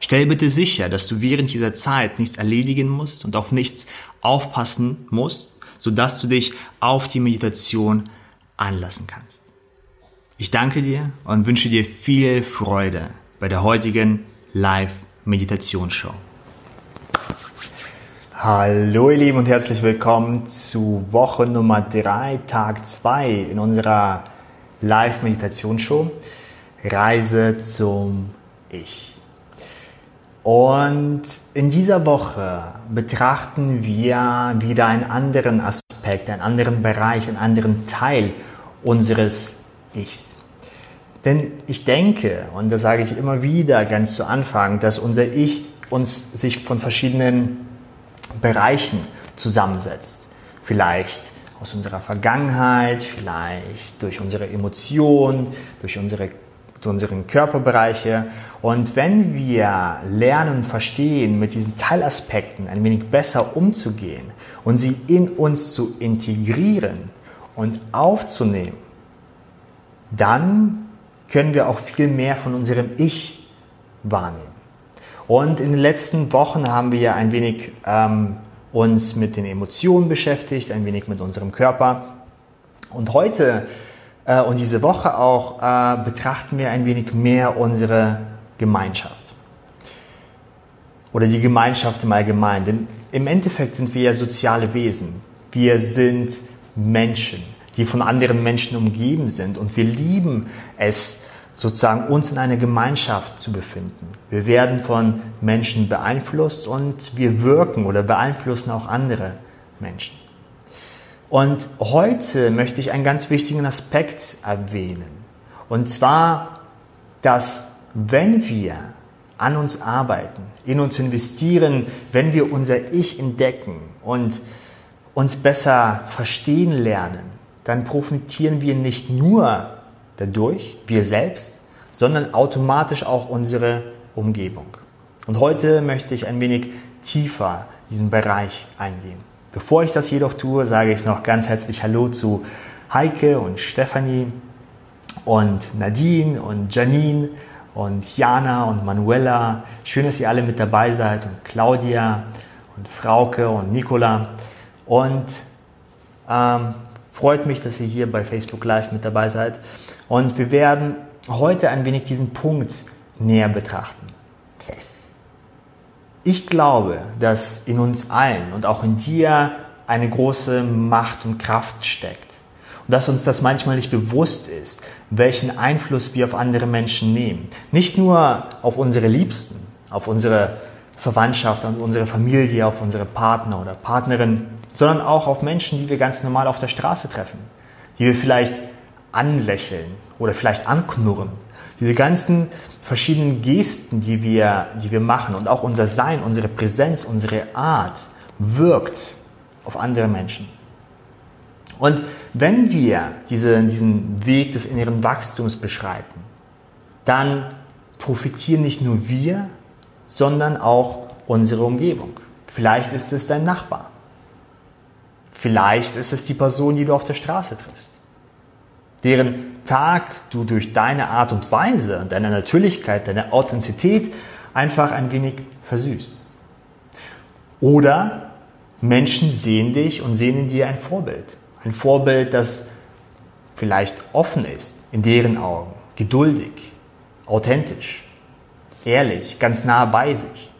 Stell bitte sicher, dass du während dieser Zeit nichts erledigen musst und auf nichts aufpassen musst, sodass du dich auf die Meditation anlassen kannst. Ich danke dir und wünsche dir viel Freude bei der heutigen Live-Meditationsshow. Hallo ihr Lieben und herzlich willkommen zu Woche Nummer 3, Tag 2 in unserer Live-Meditationsshow Reise zum Ich. Und in dieser Woche betrachten wir wieder einen anderen Aspekt, einen anderen Bereich, einen anderen Teil unseres Ichs. Denn ich denke, und das sage ich immer wieder ganz zu Anfang, dass unser Ich uns sich von verschiedenen Bereichen zusammensetzt. Vielleicht aus unserer Vergangenheit, vielleicht durch unsere Emotionen, durch unsere zu unseren Körperbereiche. Und wenn wir lernen und verstehen, mit diesen Teilaspekten ein wenig besser umzugehen und sie in uns zu integrieren und aufzunehmen, dann können wir auch viel mehr von unserem Ich wahrnehmen. Und in den letzten Wochen haben wir ein wenig ähm, uns mit den Emotionen beschäftigt, ein wenig mit unserem Körper. Und heute äh, und diese Woche auch äh, betrachten wir ein wenig mehr unsere Gemeinschaft. Oder die Gemeinschaft im Allgemeinen. Denn im Endeffekt sind wir ja soziale Wesen. Wir sind Menschen, die von anderen Menschen umgeben sind. Und wir lieben es, sozusagen uns in einer Gemeinschaft zu befinden. Wir werden von Menschen beeinflusst und wir wirken oder beeinflussen auch andere Menschen. Und heute möchte ich einen ganz wichtigen Aspekt erwähnen. Und zwar, dass wenn wir an uns arbeiten, in uns investieren, wenn wir unser Ich entdecken und uns besser verstehen lernen, dann profitieren wir nicht nur dadurch, wir selbst, sondern automatisch auch unsere Umgebung. Und heute möchte ich ein wenig tiefer diesen Bereich eingehen. Bevor ich das jedoch tue, sage ich noch ganz herzlich Hallo zu Heike und Stefanie und Nadine und Janine und Jana und Manuela. Schön, dass ihr alle mit dabei seid und Claudia und Frauke und Nicola. Und ähm, freut mich, dass ihr hier bei Facebook Live mit dabei seid. Und wir werden heute ein wenig diesen Punkt näher betrachten. Ich glaube, dass in uns allen und auch in dir eine große Macht und Kraft steckt. Und dass uns das manchmal nicht bewusst ist, welchen Einfluss wir auf andere Menschen nehmen. Nicht nur auf unsere Liebsten, auf unsere Verwandtschaft, auf unsere Familie, auf unsere Partner oder Partnerin, sondern auch auf Menschen, die wir ganz normal auf der Straße treffen, die wir vielleicht anlächeln oder vielleicht anknurren diese ganzen verschiedenen Gesten, die wir, die wir machen und auch unser Sein, unsere Präsenz, unsere Art wirkt auf andere Menschen. Und wenn wir diese, diesen Weg des inneren Wachstums beschreiten, dann profitieren nicht nur wir, sondern auch unsere Umgebung. Vielleicht ist es dein Nachbar. Vielleicht ist es die Person, die du auf der Straße triffst deren Tag du durch deine Art und Weise, deine Natürlichkeit, deine Authentizität einfach ein wenig versüßt. Oder Menschen sehen dich und sehen in dir ein Vorbild. Ein Vorbild, das vielleicht offen ist, in deren Augen, geduldig, authentisch, ehrlich, ganz nah bei sich.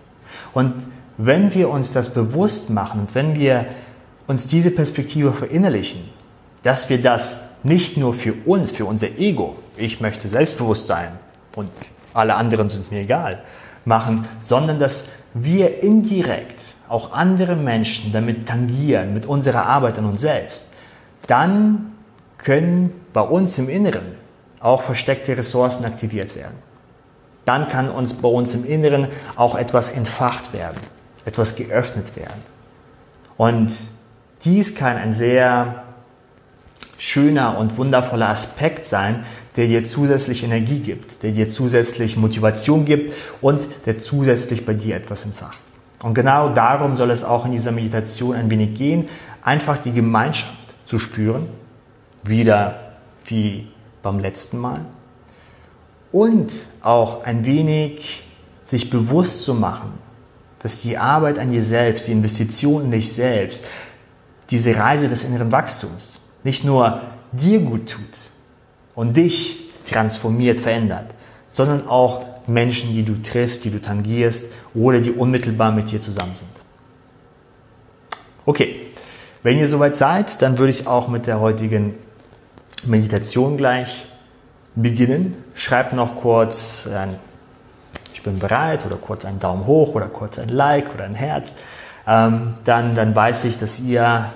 Und wenn wir uns das bewusst machen und wenn wir uns diese Perspektive verinnerlichen, dass wir das nicht nur für uns, für unser Ego, ich möchte selbstbewusst sein und alle anderen sind mir egal, machen, sondern dass wir indirekt auch andere Menschen damit tangieren, mit unserer Arbeit an uns selbst, dann können bei uns im Inneren auch versteckte Ressourcen aktiviert werden. Dann kann uns bei uns im Inneren auch etwas entfacht werden, etwas geöffnet werden. Und dies kann ein sehr schöner und wundervoller Aspekt sein, der dir zusätzlich Energie gibt, der dir zusätzlich Motivation gibt und der zusätzlich bei dir etwas entfacht. Und genau darum soll es auch in dieser Meditation ein wenig gehen, einfach die Gemeinschaft zu spüren, wieder wie beim letzten Mal, und auch ein wenig sich bewusst zu machen, dass die Arbeit an dir selbst, die Investition in dich selbst, diese Reise des inneren Wachstums nicht nur dir gut tut und dich transformiert, verändert, sondern auch Menschen, die du triffst, die du tangierst oder die unmittelbar mit dir zusammen sind. Okay, wenn ihr soweit seid, dann würde ich auch mit der heutigen Meditation gleich beginnen. Schreibt noch kurz ein Ich bin bereit oder kurz einen Daumen hoch oder kurz ein Like oder ein Herz. Ähm, dann, dann weiß ich, dass ihr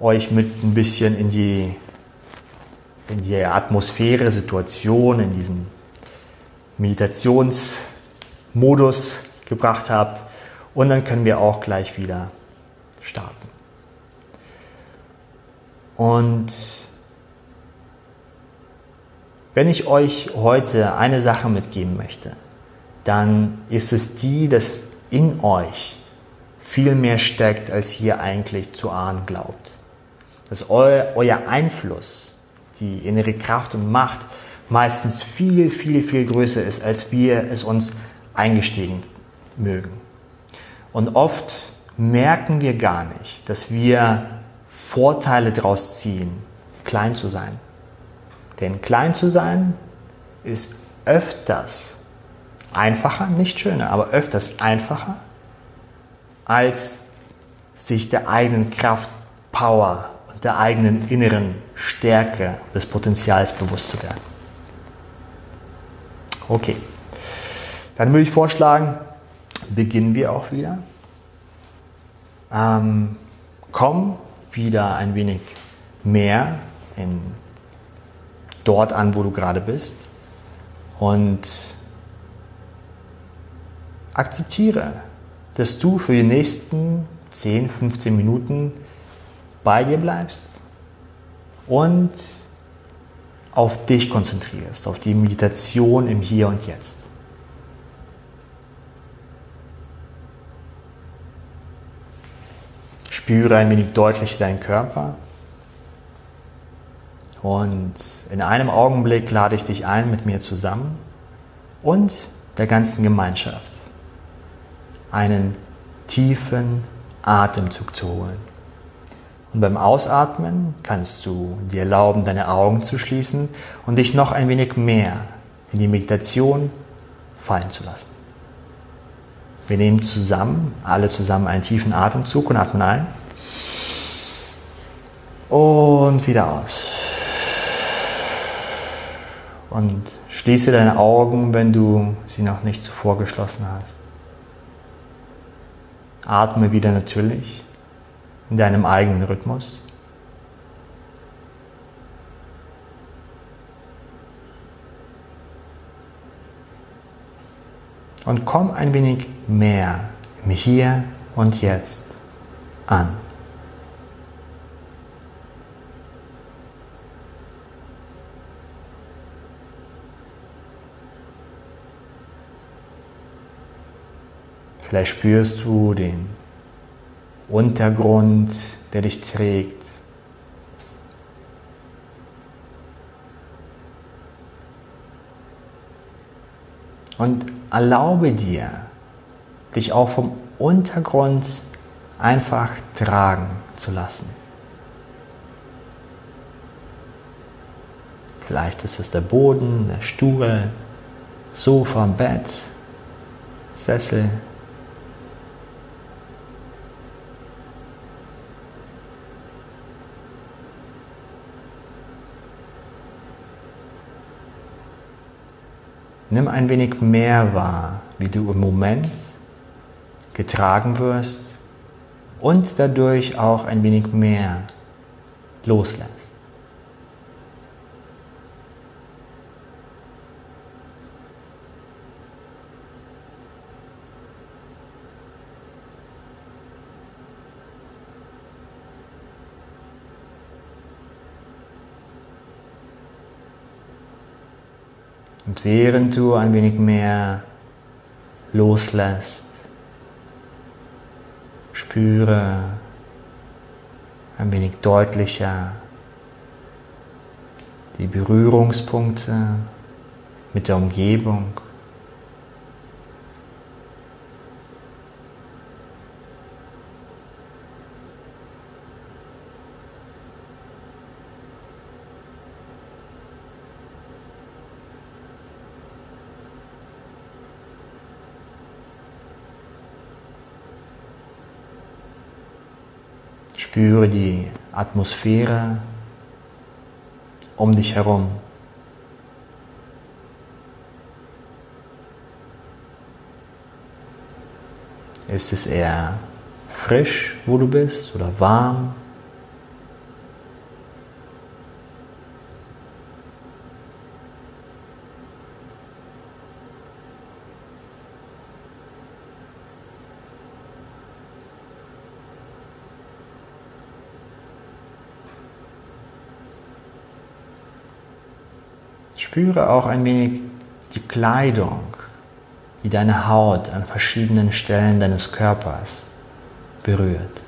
euch mit ein bisschen in die, in die Atmosphäre, Situation, in diesen Meditationsmodus gebracht habt. Und dann können wir auch gleich wieder starten. Und wenn ich euch heute eine Sache mitgeben möchte, dann ist es die, dass in euch viel mehr steckt, als ihr eigentlich zu ahnen glaubt. Dass eu, euer Einfluss, die innere Kraft und Macht meistens viel, viel, viel größer ist, als wir es uns eingestehen mögen. Und oft merken wir gar nicht, dass wir Vorteile daraus ziehen, klein zu sein. Denn klein zu sein ist öfters einfacher, nicht schöner, aber öfters einfacher, als sich der eigenen Kraft, Power der eigenen inneren Stärke des Potenzials bewusst zu werden. Okay, dann würde ich vorschlagen, beginnen wir auch wieder. Ähm, komm wieder ein wenig mehr in dort an, wo du gerade bist und akzeptiere, dass du für die nächsten 10, 15 Minuten bei dir bleibst und auf dich konzentrierst, auf die Meditation im Hier und Jetzt. Spüre ein wenig deutlicher deinen Körper. Und in einem Augenblick lade ich dich ein, mit mir zusammen und der ganzen Gemeinschaft einen tiefen Atemzug zu holen. Und beim Ausatmen kannst du dir erlauben, deine Augen zu schließen und dich noch ein wenig mehr in die Meditation fallen zu lassen. Wir nehmen zusammen, alle zusammen einen tiefen Atemzug und atmen ein. Und wieder aus. Und schließe deine Augen, wenn du sie noch nicht zuvor geschlossen hast. Atme wieder natürlich in deinem eigenen Rhythmus. Und komm ein wenig mehr im Hier und Jetzt an. Vielleicht spürst du den Untergrund, der dich trägt. Und erlaube dir, dich auch vom Untergrund einfach tragen zu lassen. Vielleicht ist es der Boden, der Stuhl, Sofa, Bett, Sessel, Nimm ein wenig mehr wahr, wie du im Moment getragen wirst und dadurch auch ein wenig mehr loslässt. Und während du ein wenig mehr loslässt, spüre ein wenig deutlicher die Berührungspunkte mit der Umgebung. Spüre die Atmosphäre um dich herum. Ist es eher frisch, wo du bist, oder warm? Spüre auch ein wenig die Kleidung, die deine Haut an verschiedenen Stellen deines Körpers berührt.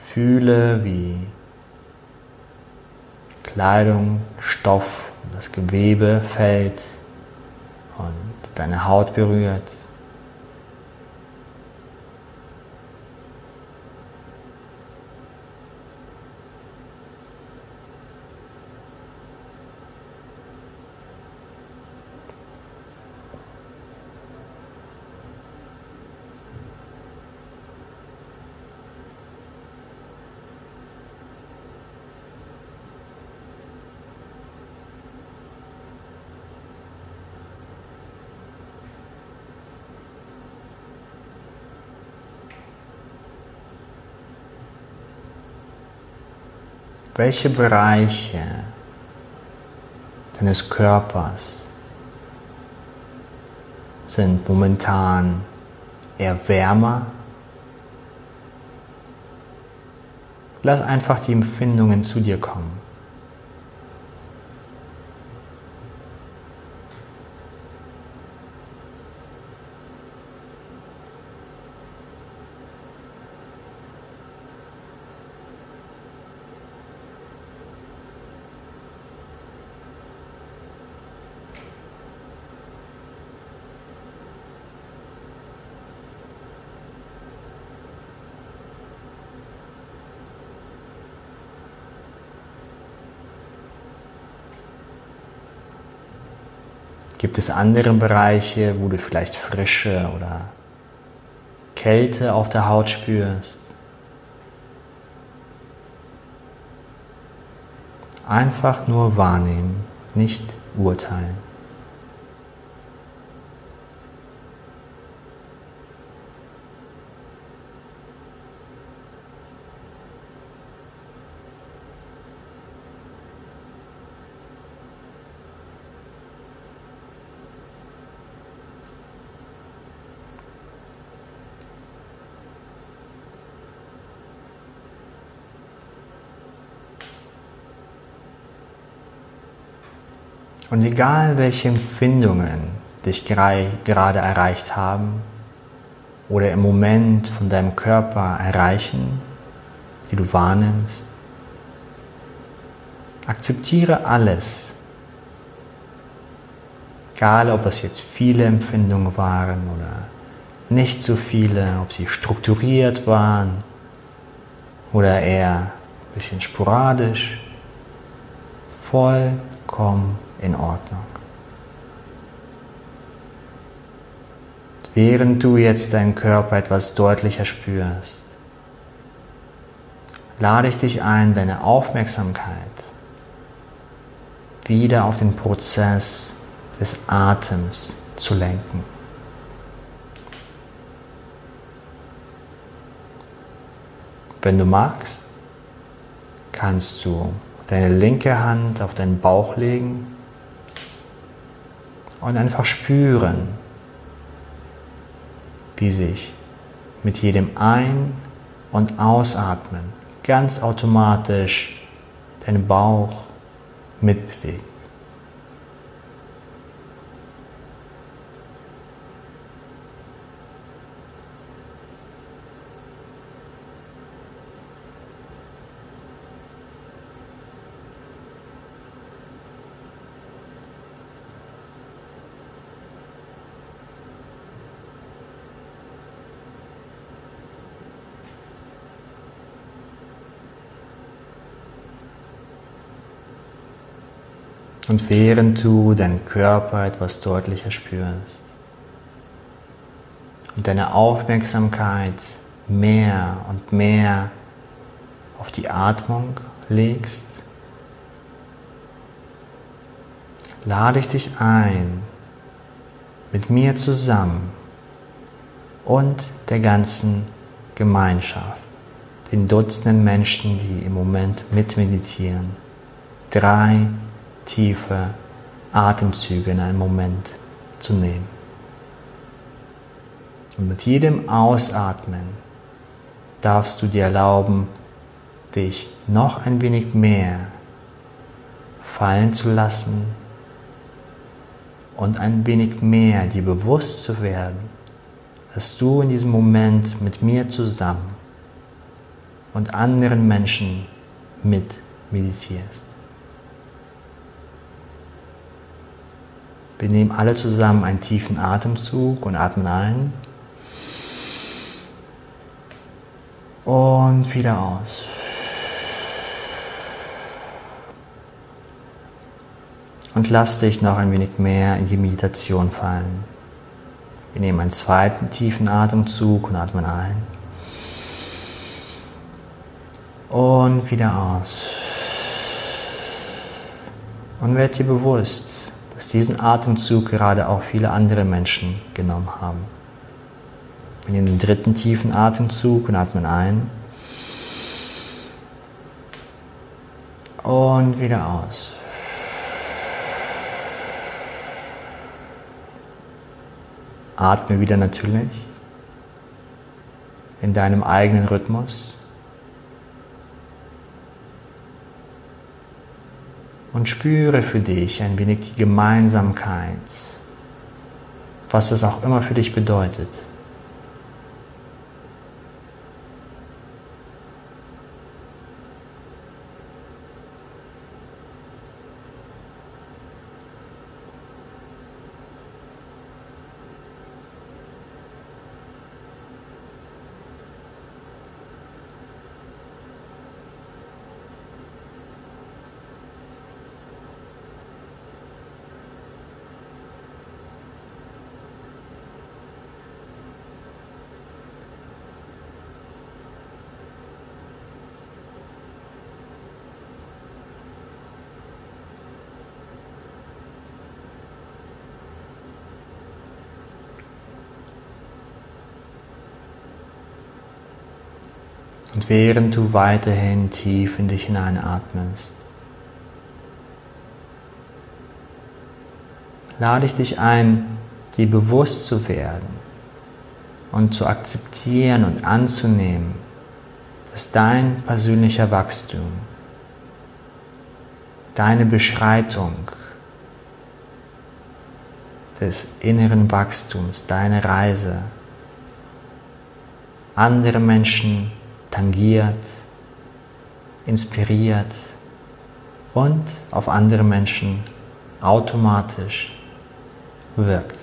Fühle, wie Kleidung, Stoff, das Gewebe fällt und deine Haut berührt. Welche Bereiche deines Körpers sind momentan eher wärmer. Lass einfach die Empfindungen zu dir kommen. Gibt es andere Bereiche, wo du vielleicht Frische oder Kälte auf der Haut spürst? Einfach nur wahrnehmen, nicht urteilen. Und egal welche Empfindungen dich gerade erreicht haben oder im Moment von deinem Körper erreichen, die du wahrnimmst, akzeptiere alles. Egal, ob es jetzt viele Empfindungen waren oder nicht so viele, ob sie strukturiert waren oder eher ein bisschen sporadisch, vollkommen in Ordnung. Während du jetzt deinen Körper etwas deutlicher spürst, lade ich dich ein, deine Aufmerksamkeit wieder auf den Prozess des Atems zu lenken. Wenn du magst, kannst du deine linke Hand auf deinen Bauch legen und einfach spüren, wie sich mit jedem Ein- und Ausatmen ganz automatisch dein Bauch mitbewegt. Und während du deinen Körper etwas deutlicher spürst und deine Aufmerksamkeit mehr und mehr auf die Atmung legst, lade ich dich ein, mit mir zusammen und der ganzen Gemeinschaft, den Dutzenden Menschen, die im Moment mitmeditieren, drei tiefe Atemzüge in einem Moment zu nehmen. Und mit jedem Ausatmen darfst du dir erlauben, dich noch ein wenig mehr fallen zu lassen und ein wenig mehr dir bewusst zu werden, dass du in diesem Moment mit mir zusammen und anderen Menschen mit meditierst. Wir nehmen alle zusammen einen tiefen Atemzug und atmen ein. Und wieder aus. Und lass dich noch ein wenig mehr in die Meditation fallen. Wir nehmen einen zweiten tiefen Atemzug und atmen ein. Und wieder aus. Und werd dir bewusst, dass diesen Atemzug gerade auch viele andere Menschen genommen haben. Wir nehmen den dritten tiefen Atemzug und atmen ein. Und wieder aus. Atme wieder natürlich in deinem eigenen Rhythmus. Und spüre für dich ein wenig die Gemeinsamkeit, was es auch immer für dich bedeutet. Und während du weiterhin tief in dich hineinatmest, lade ich dich ein, dir bewusst zu werden und zu akzeptieren und anzunehmen, dass dein persönlicher Wachstum, deine Beschreitung des inneren Wachstums, deine Reise, andere Menschen tangiert, inspiriert und auf andere Menschen automatisch wirkt.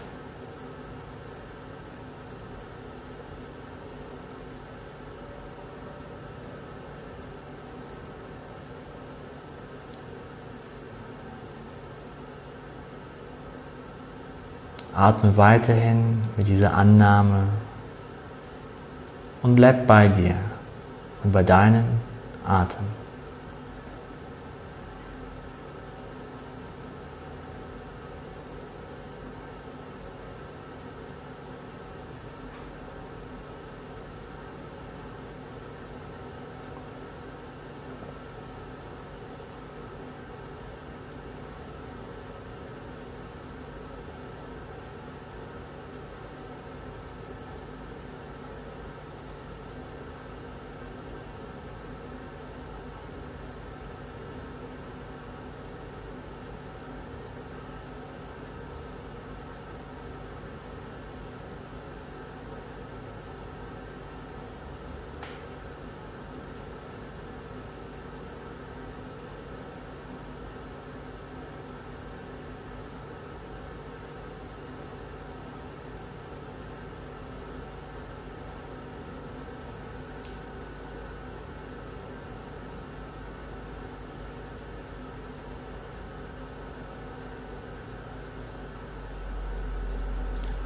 Atme weiterhin mit dieser Annahme und bleib bei dir und bei deinem Atem.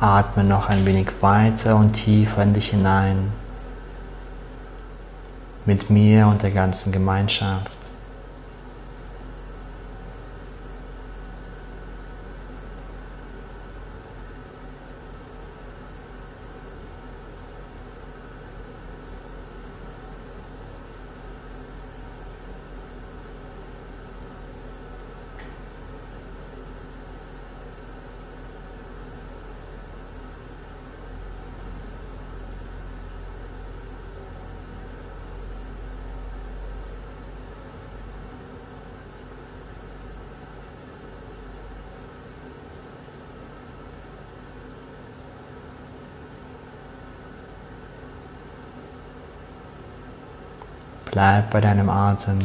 Atme noch ein wenig weiter und tiefer in dich hinein. Mit mir und der ganzen Gemeinschaft. Bleib bei deinem Atem.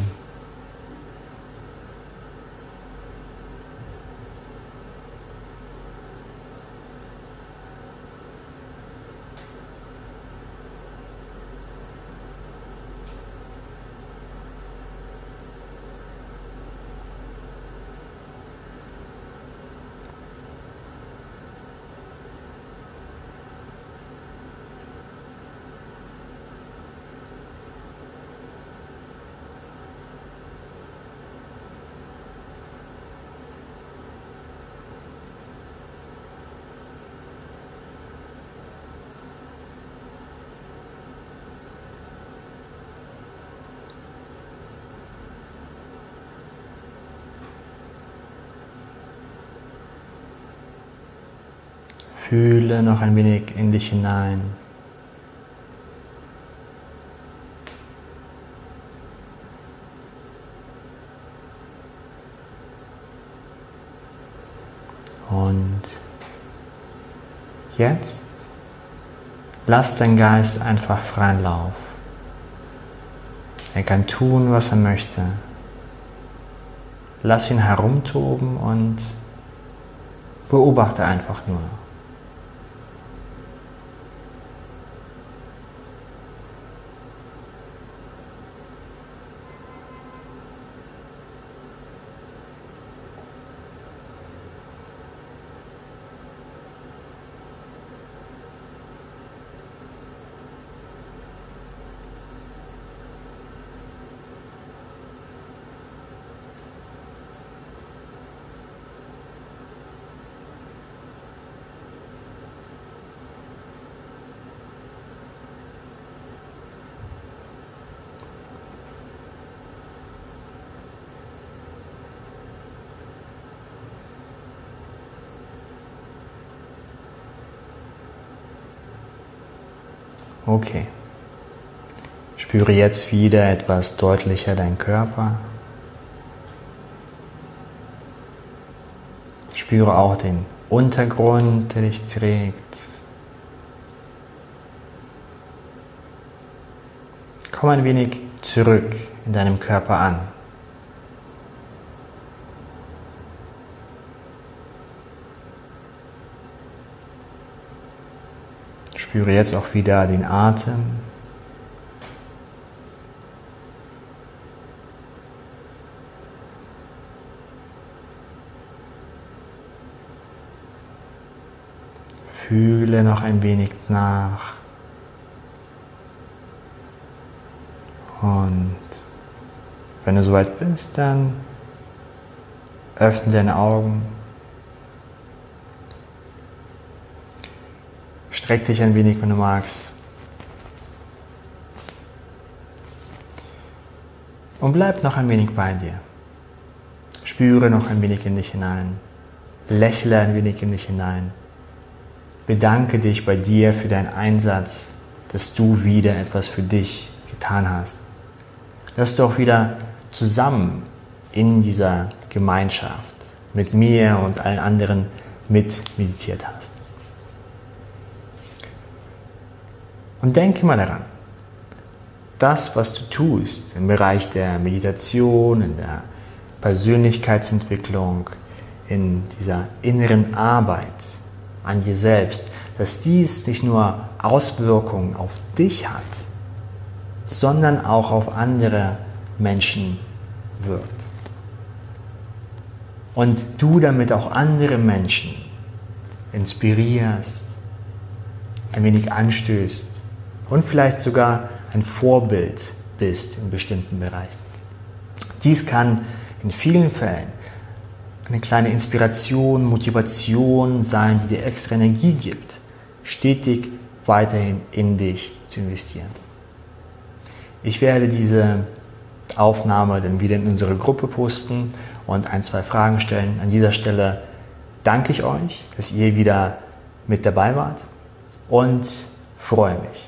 Fühle noch ein wenig in dich hinein. Und jetzt lass dein Geist einfach freien Lauf. Er kann tun, was er möchte. Lass ihn herumtoben und beobachte einfach nur. Okay. Spüre jetzt wieder etwas deutlicher deinen Körper. Spüre auch den Untergrund, der dich trägt. Komm ein wenig zurück in deinem Körper an. Spüre jetzt auch wieder den Atem. Fühle noch ein wenig nach. Und wenn du soweit bist, dann öffne deine Augen. Streck dich ein wenig, wenn du magst. Und bleib noch ein wenig bei dir. Spüre noch ein wenig in dich hinein. Lächle ein wenig in dich hinein. Bedanke dich bei dir für deinen Einsatz, dass du wieder etwas für dich getan hast. Dass du auch wieder zusammen in dieser Gemeinschaft mit mir und allen anderen mit meditiert hast. Und denke mal daran, das, was du tust im Bereich der Meditation, in der Persönlichkeitsentwicklung, in dieser inneren Arbeit an dir selbst, dass dies nicht nur Auswirkungen auf dich hat, sondern auch auf andere Menschen wirkt. Und du damit auch andere Menschen inspirierst, ein wenig anstößt und vielleicht sogar ein Vorbild bist in bestimmten Bereichen. Dies kann in vielen Fällen eine kleine Inspiration, Motivation sein, die dir extra Energie gibt, stetig weiterhin in dich zu investieren. Ich werde diese Aufnahme dann wieder in unsere Gruppe posten und ein, zwei Fragen stellen. An dieser Stelle danke ich euch, dass ihr wieder mit dabei wart und freue mich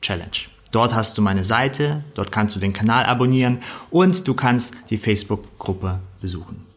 Challenge. Dort hast du meine Seite, dort kannst du den Kanal abonnieren und du kannst die Facebook-Gruppe besuchen.